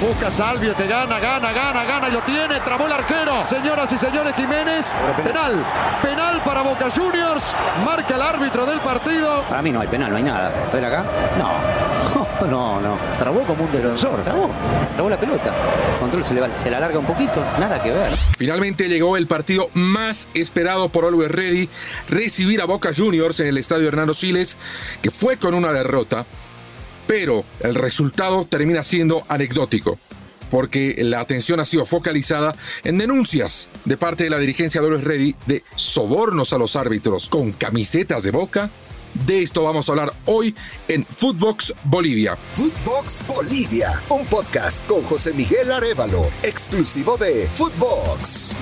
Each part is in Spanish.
Busca Salvio que gana, gana, gana, gana y lo tiene. Trabó el arquero. Señoras y señores, Jiménez. Penal. Penal para Boca Juniors. Marca el árbitro del partido. Para mí no hay penal, no hay nada. ¿Estoy acá? No. No, no. Trabó como un defensor. Trabó. Trabó la pelota. Control se le, va- se le alarga un poquito. Nada que ver. Finalmente llegó el partido más esperado por Always Ready, recibir a Boca Juniors en el estadio Hernando Siles, que fue con una derrota, pero el resultado termina siendo anecdótico, porque la atención ha sido focalizada en denuncias de parte de la dirigencia de Always Ready de sobornos a los árbitros con camisetas de Boca. De esto vamos a hablar hoy en Footbox Bolivia. Footbox Bolivia, un podcast con José Miguel Arevalo, exclusivo de Footbox.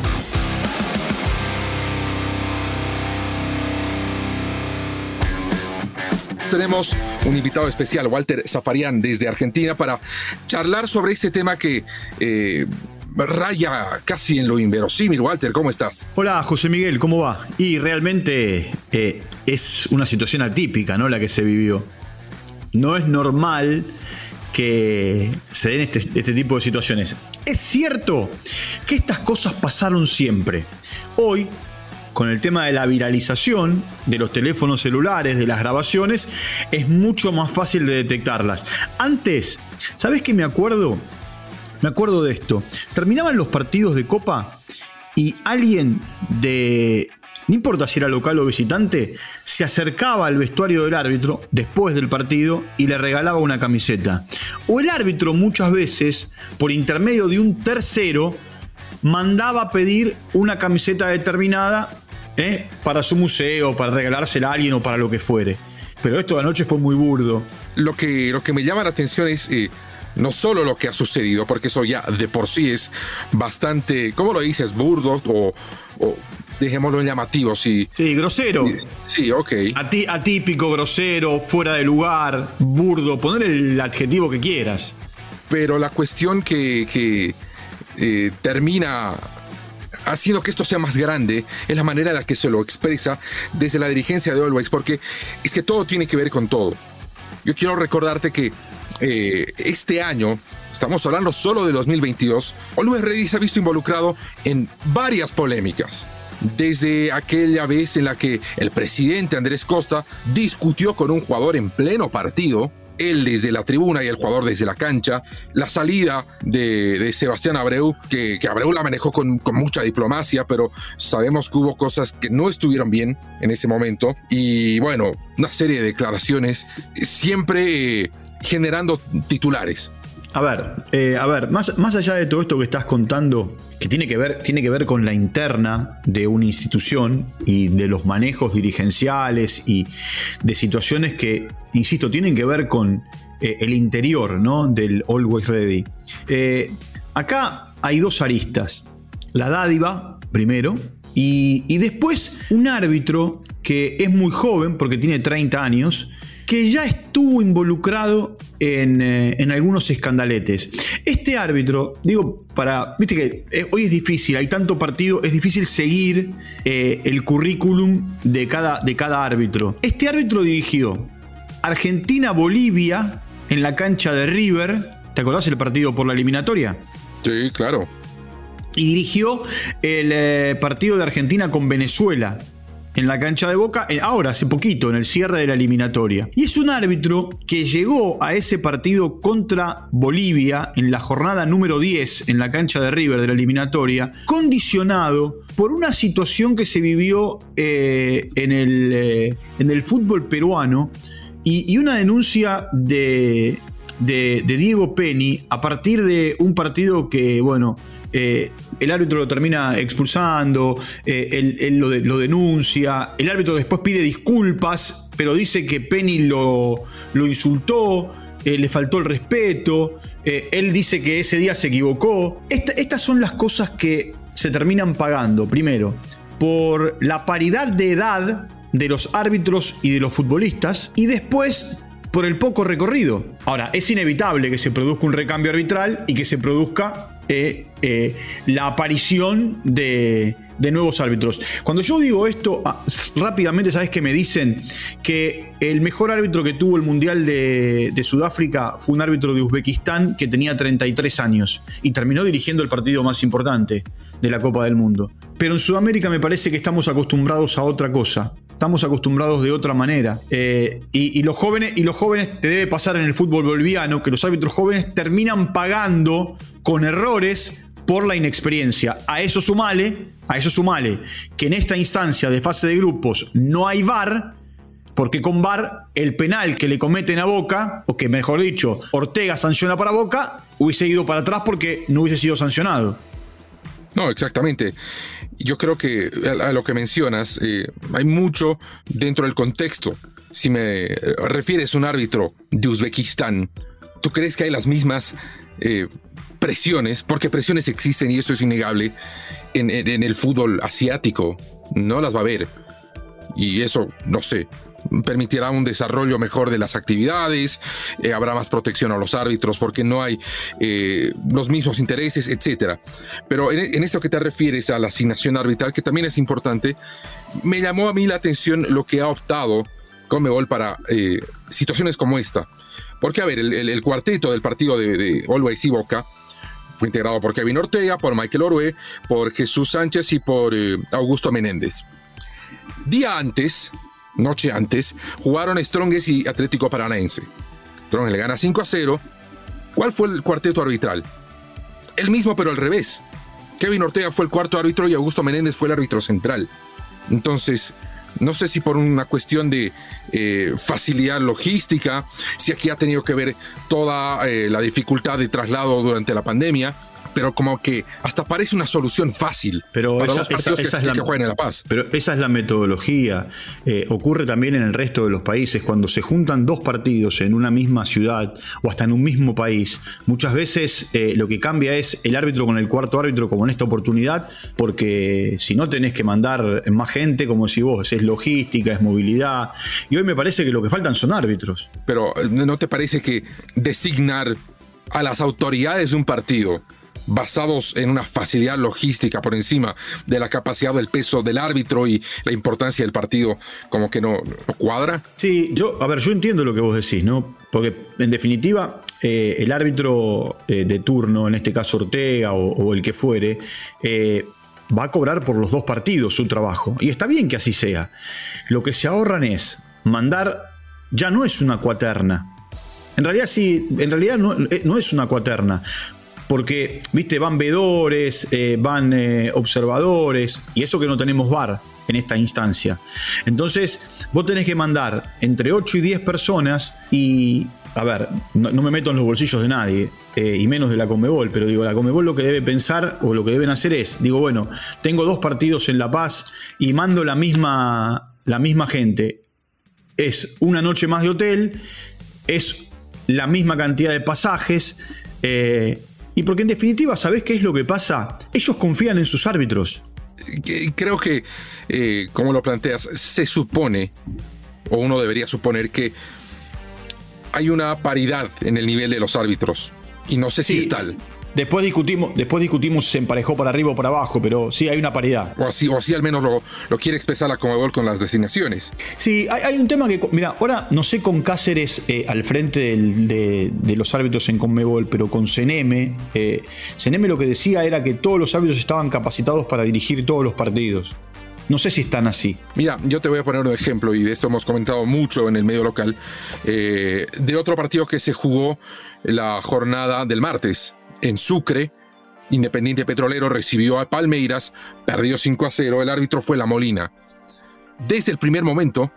Tenemos un invitado especial, Walter Zafarian, desde Argentina, para charlar sobre este tema que eh, raya casi en lo inverosímil. Walter, ¿cómo estás? Hola José Miguel, ¿cómo va? Y realmente eh, es una situación atípica, ¿no? La que se vivió. No es normal que se den este, este tipo de situaciones. Es cierto que estas cosas pasaron siempre. Hoy, con el tema de la viralización de los teléfonos celulares, de las grabaciones, es mucho más fácil de detectarlas. Antes, ¿sabes qué me acuerdo? Me acuerdo de esto. Terminaban los partidos de Copa y alguien de, no importa si era local o visitante, se acercaba al vestuario del árbitro después del partido y le regalaba una camiseta. O el árbitro muchas veces, por intermedio de un tercero, mandaba pedir una camiseta determinada ¿eh? para su museo, para regalársela a alguien o para lo que fuere. Pero esto de anoche fue muy burdo. Lo que, lo que me llama la atención es eh, no solo lo que ha sucedido, porque eso ya de por sí es bastante, ¿cómo lo dices? Burdo o, o dejémoslo en llamativo, sí. Sí, grosero. Sí, ok. Ati- atípico, grosero, fuera de lugar, burdo, poner el adjetivo que quieras. Pero la cuestión que, que, eh, termina haciendo que esto sea más grande es la manera en la que se lo expresa desde la dirigencia de Always, porque es que todo tiene que ver con todo. Yo quiero recordarte que eh, este año, estamos hablando solo de 2022, Always Ready se ha visto involucrado en varias polémicas. Desde aquella vez en la que el presidente Andrés Costa discutió con un jugador en pleno partido, él desde la tribuna y el jugador desde la cancha, la salida de, Sebastián Abreu, que, Abreu la manejó con, con mucha diplomacia, pero sabemos que hubo cosas que no estuvieron bien en ese momento, y bueno, una serie de declaraciones, siempre eh, generando titulares. A ver, eh, a ver, más, más allá de todo esto que estás contando, que tiene que, ver, tiene que ver con la interna de una institución y de los manejos dirigenciales y de situaciones que, insisto, tienen que ver con eh, el interior ¿no? del Always Ready. Eh, acá hay dos aristas. La dádiva, primero, y, y después un árbitro que es muy joven, porque tiene 30 años, que ya estuvo involucrado en, eh, en algunos escandaletes. Este árbitro, digo, para. Viste que eh, hoy es difícil, hay tanto partido, es difícil seguir eh, el currículum de cada, de cada árbitro. Este árbitro dirigió Argentina-Bolivia en la cancha de River. ¿Te acordás el partido por la eliminatoria? Sí, claro. y dirigió el partido de Argentina con Venezuela en la cancha de Boca, eh, ahora hace poquito, en el cierre de la eliminatoria. Y es un árbitro que llegó a ese partido contra Bolivia en la jornada número 10 en la cancha de River de la eliminatoria, condicionado por una situación que se vivió eh, en, el, eh, en el fútbol peruano y, una denuncia de, de, de Diego Penny a partir de un partido que, bueno, eh, el árbitro lo termina expulsando, eh, él, lo, de- lo denuncia, el árbitro después pide disculpas, pero dice que Penny lo, insultó, eh, le faltó el respeto, él dice que ese día se equivocó. Esta- estas son las cosas que se terminan pagando, primero, por la paridad de edad de los árbitros y de los futbolistas, y después por el poco recorrido. Ahora, es inevitable que se produzca un recambio arbitral y que se produzca eh, eh, la aparición de, de nuevos árbitros. Cuando yo digo esto, ah, rápidamente sabes que me dicen que el mejor árbitro que tuvo el Mundial de, de, Sudáfrica fue un árbitro de Uzbekistán que tenía 33 años y terminó dirigiendo el partido más importante de la Copa del Mundo. Pero en Sudamérica me parece que estamos acostumbrados a otra cosa. Estamos acostumbrados de otra manera. Eh, y, los jóvenes, y los jóvenes te debe pasar en el fútbol boliviano que los árbitros jóvenes terminan pagando con errores por la inexperiencia. A eso sumale, a eso sumale que en esta instancia de fase de grupos no hay VAR, porque con VAR el penal que le cometen a Boca, o que mejor dicho, Ortega sanciona para Boca, hubiese ido para atrás porque no hubiese sido sancionado. No, exactamente. Yo creo que a, lo que mencionas, eh, hay mucho dentro del contexto. Si me refieres a un árbitro de Uzbekistán, ¿tú crees que hay las mismas eh, presiones? Porque presiones existen y eso es innegable en el fútbol asiático. No las va a haber. Y eso, no sé, permitirá un desarrollo mejor de las actividades, eh, habrá más protección a los árbitros porque no hay eh, los mismos intereses, etc. Pero en, esto que te refieres a la asignación arbitral, que también es importante, me llamó a mí la atención lo que ha optado Comebol para eh, situaciones como esta. Porque, a ver, el, cuarteto del partido de, de Always y Boca fue integrado por Kevin Ortega, por Michael Orue, por Jesús Sánchez y por Augusto Menéndez. Día antes, noche antes, jugaron Strongest y Atlético Paranaense. Strongest le gana 5 a 0. ¿Cuál fue el cuarteto arbitral? El mismo, pero al revés. Kevin Ortega fue el cuarto árbitro y Augusto Menéndez fue el árbitro central. Entonces, no sé si por una cuestión de eh, facilidad logística, si aquí ha tenido que ver toda eh, la dificultad de traslado durante la pandemia, pero como que hasta parece una solución fácil pero para los partidos que, la, jueguen en La Paz. Pero esa es la metodología. Eh, ocurre también en el resto de los países. Cuando se juntan dos partidos en una misma ciudad o hasta en un mismo país, muchas veces eh, lo que cambia es el árbitro con el cuarto árbitro, como en esta oportunidad, porque si no tenés que mandar más gente, como si vos, es logística, es movilidad. Y hoy me parece que lo que faltan son árbitros. Pero ¿no te parece que designar a las autoridades de un partido basados en una facilidad logística por encima de la capacidad del peso del árbitro y la importancia del partido, como que no, cuadra? Sí, yo, a ver, yo entiendo lo que vos decís, ¿no? Porque en definitiva, eh, el árbitro eh, de turno, en este caso Ortega o, el que fuere, eh, va a cobrar por los dos partidos su trabajo. Y está bien que así sea. Lo que se ahorran es mandar, ya no es una cuaterna. En realidad sí, en realidad no, no es una cuaterna porque, viste, van vedores, eh, van eh, observadores, y eso que no tenemos VAR en esta instancia. Entonces, vos tenés que mandar entre 8 y 10 personas y, a ver, no, me meto en los bolsillos de nadie, eh, y menos de la Comebol, pero digo, la Comebol lo que debe pensar o lo que deben hacer es, digo, bueno, tengo dos partidos en La Paz y mando la misma, la misma gente. Es una noche más de hotel, es la misma cantidad de pasajes, y porque en definitiva, ¿sabés qué es lo que pasa? Ellos confían en sus árbitros. Creo que, eh, como lo planteas, se supone, o uno debería suponer que hay una paridad en el nivel de los árbitros. Y no sé si es tal. Después discutimos, después discutimos si se emparejó para arriba o para abajo, pero sí hay una paridad. O así, o así al menos lo, quiere expresar la Comebol con las designaciones. Sí, hay, un tema que, mira, ahora no sé con Cáceres eh, al frente de, los árbitros en Conmebol, pero con Ceneme, eh, Ceneme lo que decía era que todos los árbitros estaban capacitados para dirigir todos los partidos. No sé si están así. Mira, yo te voy a poner un ejemplo, y de esto hemos comentado mucho en el medio local, eh, de otro partido que se jugó la jornada del martes en Sucre, Independiente Petrolero recibió a Palmeiras, perdió 5 a 0, el árbitro fue La Molina. Desde el primer momento,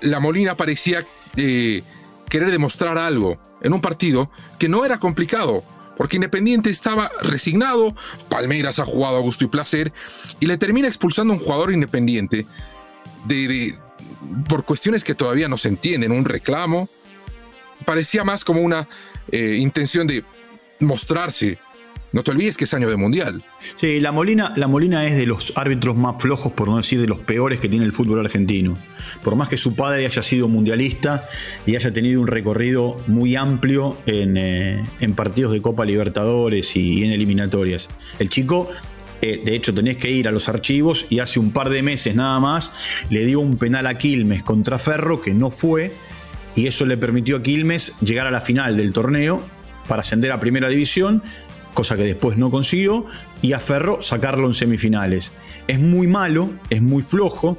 La Molina parecía eh, querer demostrar algo en un partido que no era complicado, porque Independiente estaba resignado, Palmeiras ha jugado a gusto y placer, y le termina expulsando a un jugador independiente de, por cuestiones que todavía no se entienden, un reclamo. Parecía más como una eh, intención de mostrarse. No te olvides que es año de mundial. Sí, la Molina, la Molina es de los árbitros más flojos, por no decir de los peores que tiene el fútbol argentino. Por más que su padre haya sido mundialista y haya tenido un recorrido muy amplio en, eh, partidos de Copa Libertadores y, en eliminatorias. El chico eh, de hecho tenés que ir a los archivos y hace un par de meses nada más le dio un penal a Quilmes contra Ferro que no fue y eso le permitió a Quilmes llegar a la final del torneo para ascender a primera división, cosa que después no consiguió, y a Ferro sacarlo en semifinales. Es muy malo, es muy flojo.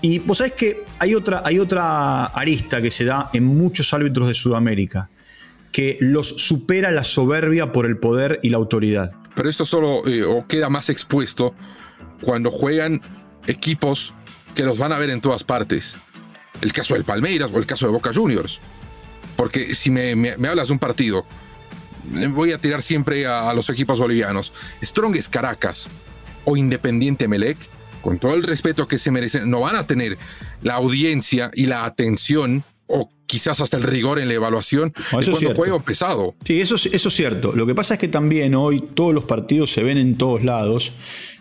Y vos sabés que hay otra, hay otra arista que se da en muchos árbitros de Sudamérica, que los supera la soberbia por el poder y la autoridad. Pero esto solo eh, queda más expuesto cuando juegan equipos que los van a ver en todas partes. El caso del Palmeiras o el caso de Boca Juniors. Porque si me, hablas de un partido, voy a tirar siempre a, los equipos bolivianos. Strongest Caracas o Independiente Melec, con todo el respeto que se merecen, no van a tener la audiencia y la atención o quizás hasta el rigor en la evaluación de cuando juego pesado. Sí, eso, eso es cierto. Lo que pasa es que también hoy todos los partidos se ven en todos lados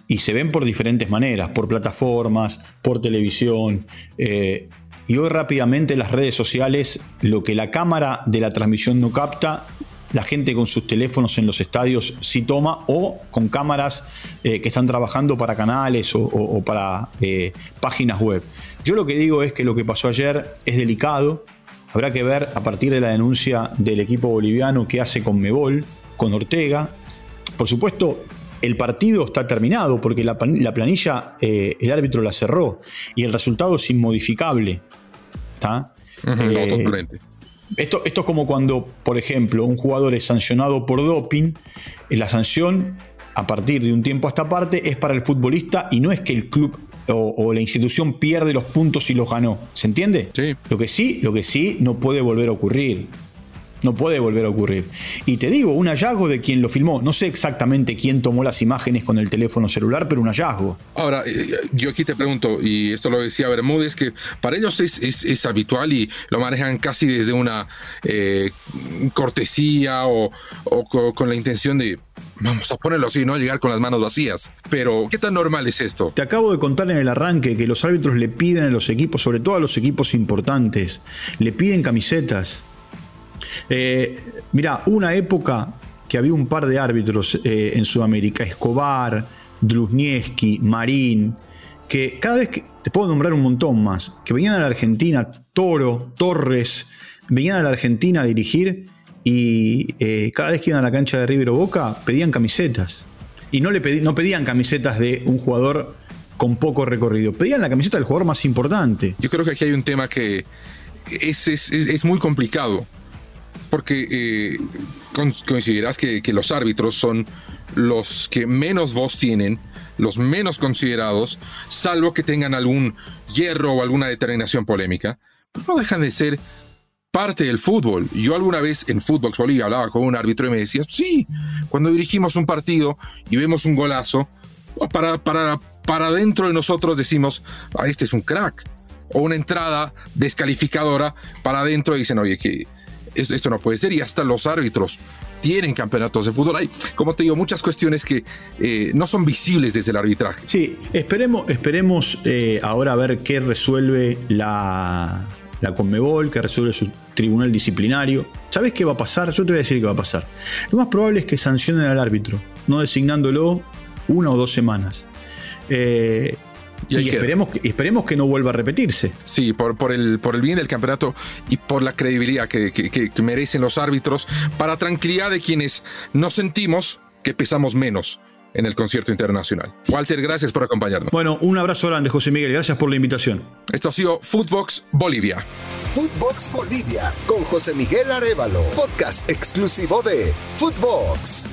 y se ven por diferentes maneras, por plataformas, por televisión. Eh, y hoy rápidamente las redes sociales, lo que la cámara de la transmisión no capta, la gente con sus teléfonos en los estadios sí toma o con cámaras eh, que están trabajando para canales o, para eh, páginas web. Yo lo que digo es que lo que pasó ayer es delicado. Habrá que ver a partir de la denuncia del equipo boliviano que hace con Mebol, con Ortega. Por supuesto, el partido está terminado porque la, planilla eh, el árbitro la cerró y el resultado es inmodificable. Eh, esto, esto es como cuando, por ejemplo, un jugador es sancionado por doping, eh, la sanción a partir de un tiempo a esta parte es para el futbolista y no es que el club o, la institución pierde los puntos y los ganó. ¿Se entiende? Sí. Lo que sí, lo que sí no puede volver a ocurrir. No puede volver a ocurrir. Y te digo, un hallazgo de quien lo filmó. No sé exactamente quién tomó las imágenes con el teléfono celular, pero un hallazgo. Ahora, eh, yo aquí te pregunto, y esto lo decía Bermúdez, que para ellos es, es, habitual y lo manejan casi desde una eh, cortesía o, con la intención de vamos a ponerlo así, no llegar con las manos vacías. Pero, ¿qué tan normal es esto? Te acabo de contar en el arranque que los árbitros le piden a los equipos, sobre todo a los equipos importantes, le piden camisetas. Eh, mira, una época que había un par de árbitros eh, en Sudamérica, Escobar, Druznieski, Marín, que cada vez que, te puedo nombrar un montón más, que venían a la Argentina, Toro, Torres, venían a la Argentina a dirigir y eh, cada vez que iban a la cancha de River o Boca pedían camisetas. Y no, le no pedían camisetas de un jugador con poco recorrido, pedían la camiseta del jugador más importante. Yo creo que aquí hay un tema que es, es muy complicado porque eh, consideras que, los árbitros son los que menos voz tienen, los menos considerados, salvo que tengan algún hierro o alguna determinación polémica, no dejan de ser parte del fútbol. Yo alguna vez en Fútbol Bolivia hablaba con un árbitro y me decía, sí, cuando dirigimos un partido y vemos un golazo, para, para, para dentro de nosotros decimos, ah, este es un crack. O una entrada descalificadora para adentro y dicen, oye, que esto no puede ser y hasta los árbitros tienen campeonatos de fútbol. Hay, como te digo, muchas cuestiones que eh, no son visibles desde el arbitraje. Sí, esperemos, esperemos eh, ahora a ver qué resuelve la, la Conmebol, qué resuelve su tribunal disciplinario. ¿Sabes qué va a pasar? Yo te voy a decir qué va a pasar. Lo más probable es que sancionen al árbitro, no designándolo una o dos semanas. Eh, y, esperemos, que, esperemos que no vuelva a repetirse. Sí, por, por, el, por el bien del campeonato y por la credibilidad que, que merecen los árbitros, para tranquilidad de quienes nos sentimos que pesamos menos en el concierto internacional. Walter, gracias por acompañarnos. Bueno, un abrazo grande, José Miguel. Gracias por la invitación. Esto ha sido Footbox Bolivia. Footbox Bolivia con José Miguel Arevalo, podcast exclusivo de Footbox.